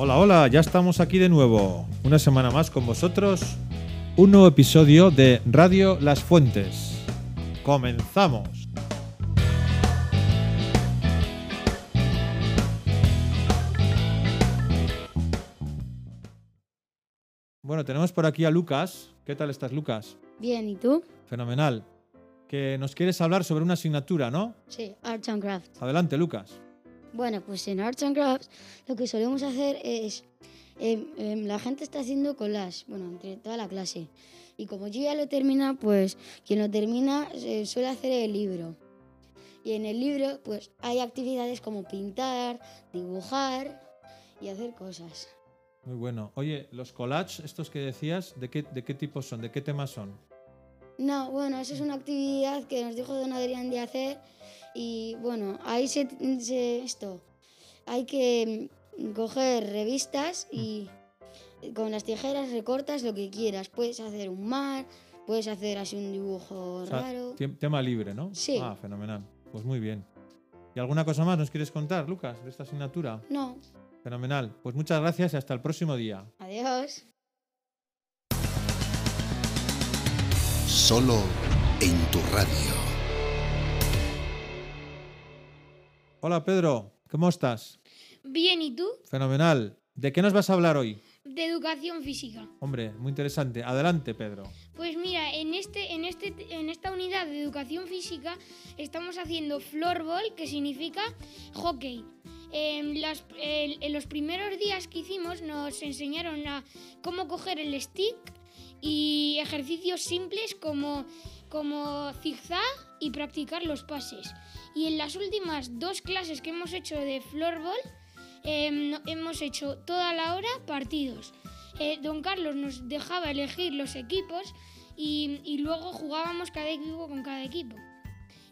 Hola, hola, ya estamos aquí de nuevo. Una semana más con vosotros. Un nuevo episodio de Radio Las Fuentes. Comenzamos. Bueno, tenemos por aquí a Lucas. ¿Qué tal estás, Lucas? Bien, ¿y tú? Fenomenal. Que nos quieres hablar sobre una asignatura, ¿no? Sí, Arts and Crafts. Adelante, Lucas. Bueno, pues en Arts and Crafts lo que solemos hacer es... em, em, la gente está haciendo collage, bueno, entre toda la clase. Y como yo ya lo he terminado, pues quien lo termina eh, suele hacer el libro. Y en el libro, pues hay actividades como pintar, dibujar y hacer cosas. Muy bueno. Oye, los collages, estos que decías, ¿de qué, de qué tipo son? ¿De qué temas son? No, bueno, esa es una actividad que nos dijo don Adrián de hacer y bueno, ahí se, se- esto, hay que mm, coger revistas y con las tijeras recortas lo que quieras. Puedes hacer un mar, puedes hacer así un dibujo O sea, raro. tema libre, ¿no? Sí. Ah, fenomenal. Pues muy bien. ¿Y alguna cosa más nos quieres contar, Lucas, de esta asignatura? No, Fenomenal. Pues muchas gracias y hasta el próximo día. adiós. Solo en tu radio. Hola Pedro, ¿cómo estás? Bien, ¿y tú? Fenomenal. ¿De qué nos vas a hablar hoy? De educación física. Hombre, muy interesante. Adelante, Pedro. Pues mira, en, este, en, este, en esta unidad de educación física estamos haciendo floorball, que significa hockey. En, las- en- en los primeros días que hicimos nos enseñaron a cómo coger el stick y ejercicios simples como, como zigzag y practicar los pases. Y en las últimas dos clases que hemos hecho de floorball, no- hemos hecho toda la hora partidos. Eh, don Carlos nos dejaba elegir los equipos y, luego jugábamos cada equipo con cada equipo.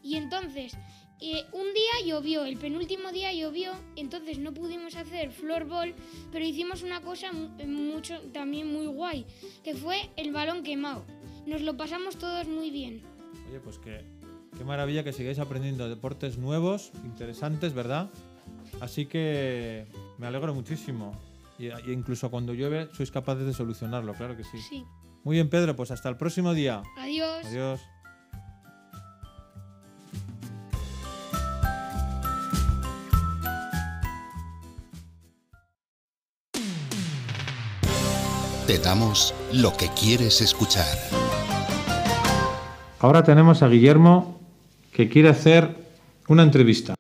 Y entonces, eh, un día llovió, el penúltimo día llovió, entonces no pudimos hacer floorball, pero hicimos una cosa mu- mucho, también muy guay, que fue el balón quemado. Nos lo pasamos todos muy bien. Oye, pues qué, qué maravilla que sigáis aprendiendo deportes nuevos, interesantes, ¿verdad? Así que me alegro muchísimo. Y, y incluso cuando llueve sois capaces de solucionarlo, claro que sí. Sí. Muy bien, Pedro, pues hasta el próximo día. Adiós. Adiós. Te damos lo que quieres escuchar. Ahora tenemos a Guillermo que quiere hacer una entrevista.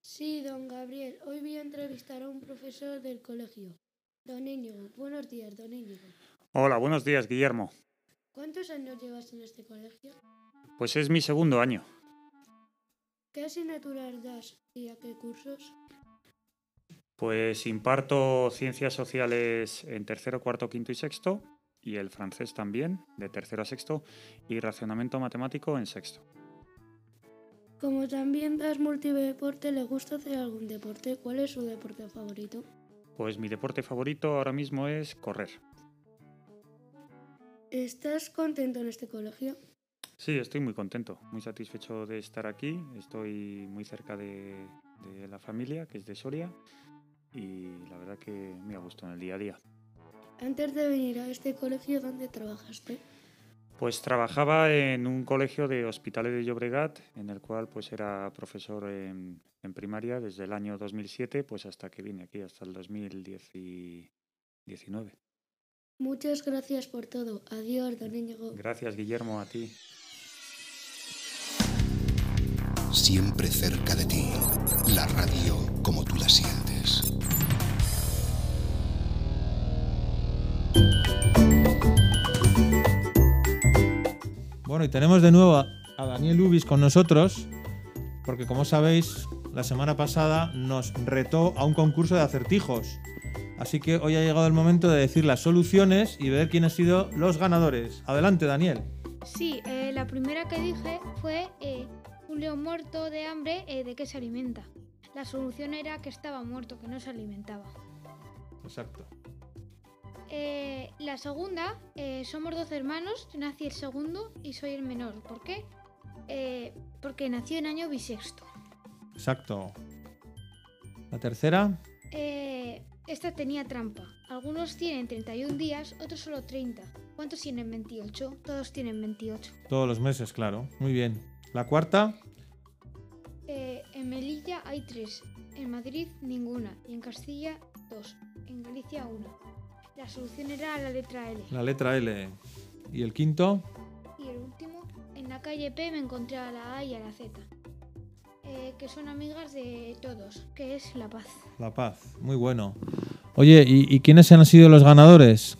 Sí, don Gabriel. Hoy voy a entrevistar a un profesor del colegio. Don Íñigo. Buenos días, don Íñigo. Hola, buenos días, Guillermo. ¿Cuántos años llevas en este colegio? Pues es mi segundo año. ¿Qué asignaturas das y a qué cursos? Pues imparto ciencias sociales en tercero, cuarto, quinto y sexto, y el francés también, de tercero a sexto, y racionamiento matemático en sexto. Como también das multideporte, ¿le gusta hacer algún deporte? ¿Cuál es su deporte favorito? Pues mi deporte favorito ahora mismo es correr. ¿Estás contento en este colegio? Sí, estoy muy contento, muy satisfecho de estar aquí. Estoy muy cerca de, de la familia, que es de Soria, y la verdad que me ha gustado en el día a día. Antes de venir a este colegio, ¿dónde trabajaste? Pues trabajaba en un colegio de hospitales de Llobregat, en el cual pues era profesor en, en primaria desde el año 2007 pues hasta que vine aquí, hasta el 2019. Muchas gracias por todo. Adiós, don Íñigo. Gracias Guillermo, a ti. Siempre cerca de ti. La radio como tú la sientes. Bueno, y tenemos de nuevo a, Daniel Ubis con nosotros, porque como sabéis, la semana pasada nos retó a un concurso de acertijos. Así que hoy ha llegado el momento de decir las soluciones y ver quién han sido los ganadores. Adelante, Daniel. Sí, eh, la primera que dije fue eh, un león muerto de hambre, eh, ¿de qué se alimenta? La solución era que estaba muerto, que no se alimentaba. Exacto. Eh, la segunda, eh, somos 12 hermanos, yo nací el segundo y soy el menor. ¿Por qué? Eh, porque nació en año bisexto. Exacto. La tercera, esta tenía trampa. Algunos tienen 31 días, otros solo 30. ¿Cuántos tienen 28? Todos tienen 28. Todos los meses, claro. Muy bien. La cuarta, en Melilla hay 3, en Madrid ninguna y en Castilla 2, en Galicia 1. La solución era la letra L. la letra L. Y el quinto, Y el último, en la calle P me encontré a la A y a la Z, eh, que son amigas de todos, que es la paz. la paz. Muy bueno. Oye, ¿y, y quiénes han sido los ganadores?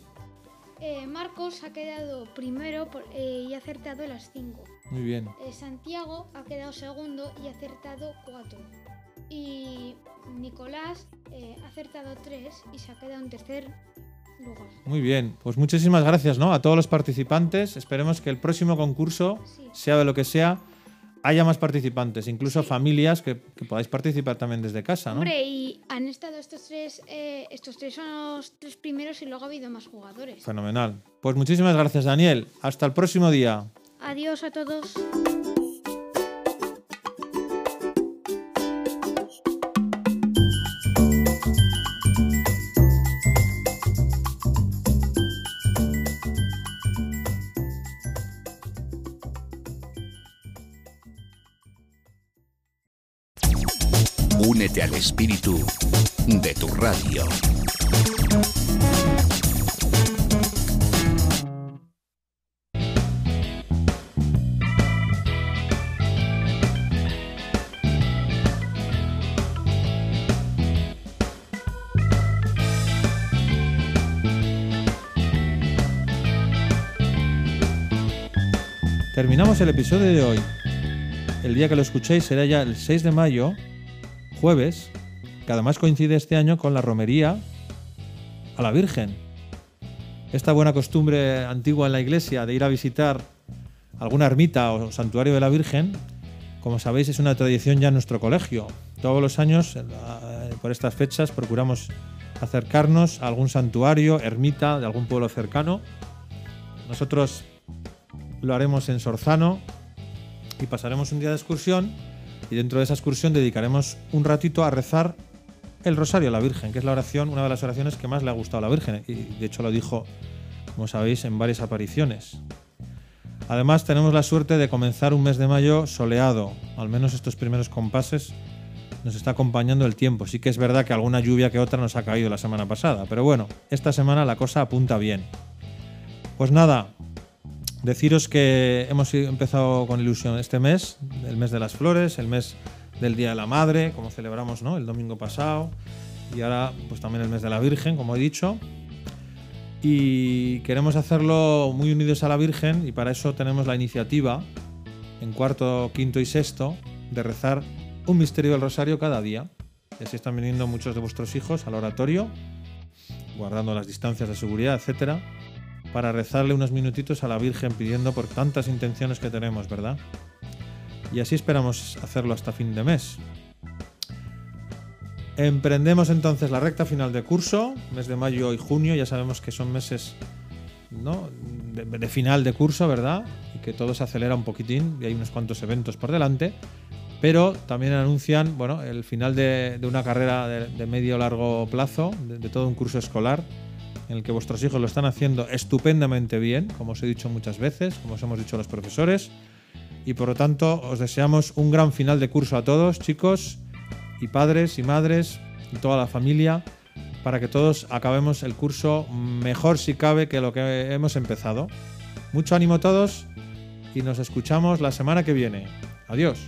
Eh, Marcos ha quedado primero por- eh, y ha acertado las 5. Muy bien. Santiago ha quedado segundo y ha acertado 4. Y Nicolás ha acertado 3 y se ha quedado en tercer lugar. Muy bien. Pues muchísimas gracias, ¿no? A todos los participantes. Esperemos que el próximo concurso, Sí. sea de lo que sea, haya más participantes, incluso familias que, que podáis participar también desde casa, ¿no? Hombre, y han estado estos tres, eh, estos tres son los tres primeros y luego ha habido más jugadores. Fenomenal. Pues muchísimas gracias, Daniel. Hasta el próximo día. Adiós a todos. Espíritu de tu radio. Terminamos el episodio de hoy. El día que lo escuchéis será ya el 6 de mayo, jueves, que además coincide este año con la romería a la Virgen. Esta buena costumbre antigua en la iglesia de ir a visitar alguna ermita o santuario de la Virgen, como sabéis, es una tradición ya en nuestro colegio. Todos los años, la- por estas fechas, procuramos acercarnos a algún santuario, ermita de algún pueblo cercano. Nosotros lo haremos en Sorzano y pasaremos un día de excursión y dentro de esa excursión dedicaremos un ratito a rezar el rosario a la Virgen, que es la oración, una de las oraciones que más le ha gustado a la Virgen y de hecho lo dijo, como sabéis, en varias apariciones. Además tenemos la suerte de comenzar un mes de mayo soleado, al menos estos primeros compases nos está acompañando el tiempo. Sí que es verdad que alguna lluvia que otra nos ha caído la semana pasada, pero bueno, esta semana la cosa apunta bien. Pues nada, Deciros que hemos empezado con ilusión este mes, el mes de las flores, el mes del Día de la Madre, como celebramos el domingo pasado, y ahora pues también el mes de la Virgen, como he dicho. Y queremos hacerlo muy unidos a la Virgen y para eso tenemos la iniciativa en cuarto, quinto y sexto de rezar un misterio del rosario cada día. Y así están viniendo muchos de vuestros hijos al oratorio, guardando las distancias de seguridad, etcétera para rezarle unos minutitos a la Virgen pidiendo por tantas intenciones que tenemos, ¿verdad? Y así esperamos hacerlo hasta fin de mes. Emprendemos entonces la recta final de curso, mes de mayo y junio, ya sabemos que son meses ¿no? de, final de curso, ¿verdad? Y que todo se acelera un poquitín y hay unos cuantos eventos por delante, pero también anuncian bueno, el final de, una carrera de, de medio largo plazo, de todo un curso escolar en el que vuestros hijos lo están haciendo estupendamente bien, como os he dicho muchas veces, como os hemos dicho los profesores, y por lo tanto os deseamos un gran final de curso a todos, chicos, y padres y madres, y toda la familia, para que todos acabemos el curso mejor si cabe que lo que hemos empezado. Mucho ánimo a todos y nos escuchamos la semana que viene. Adiós.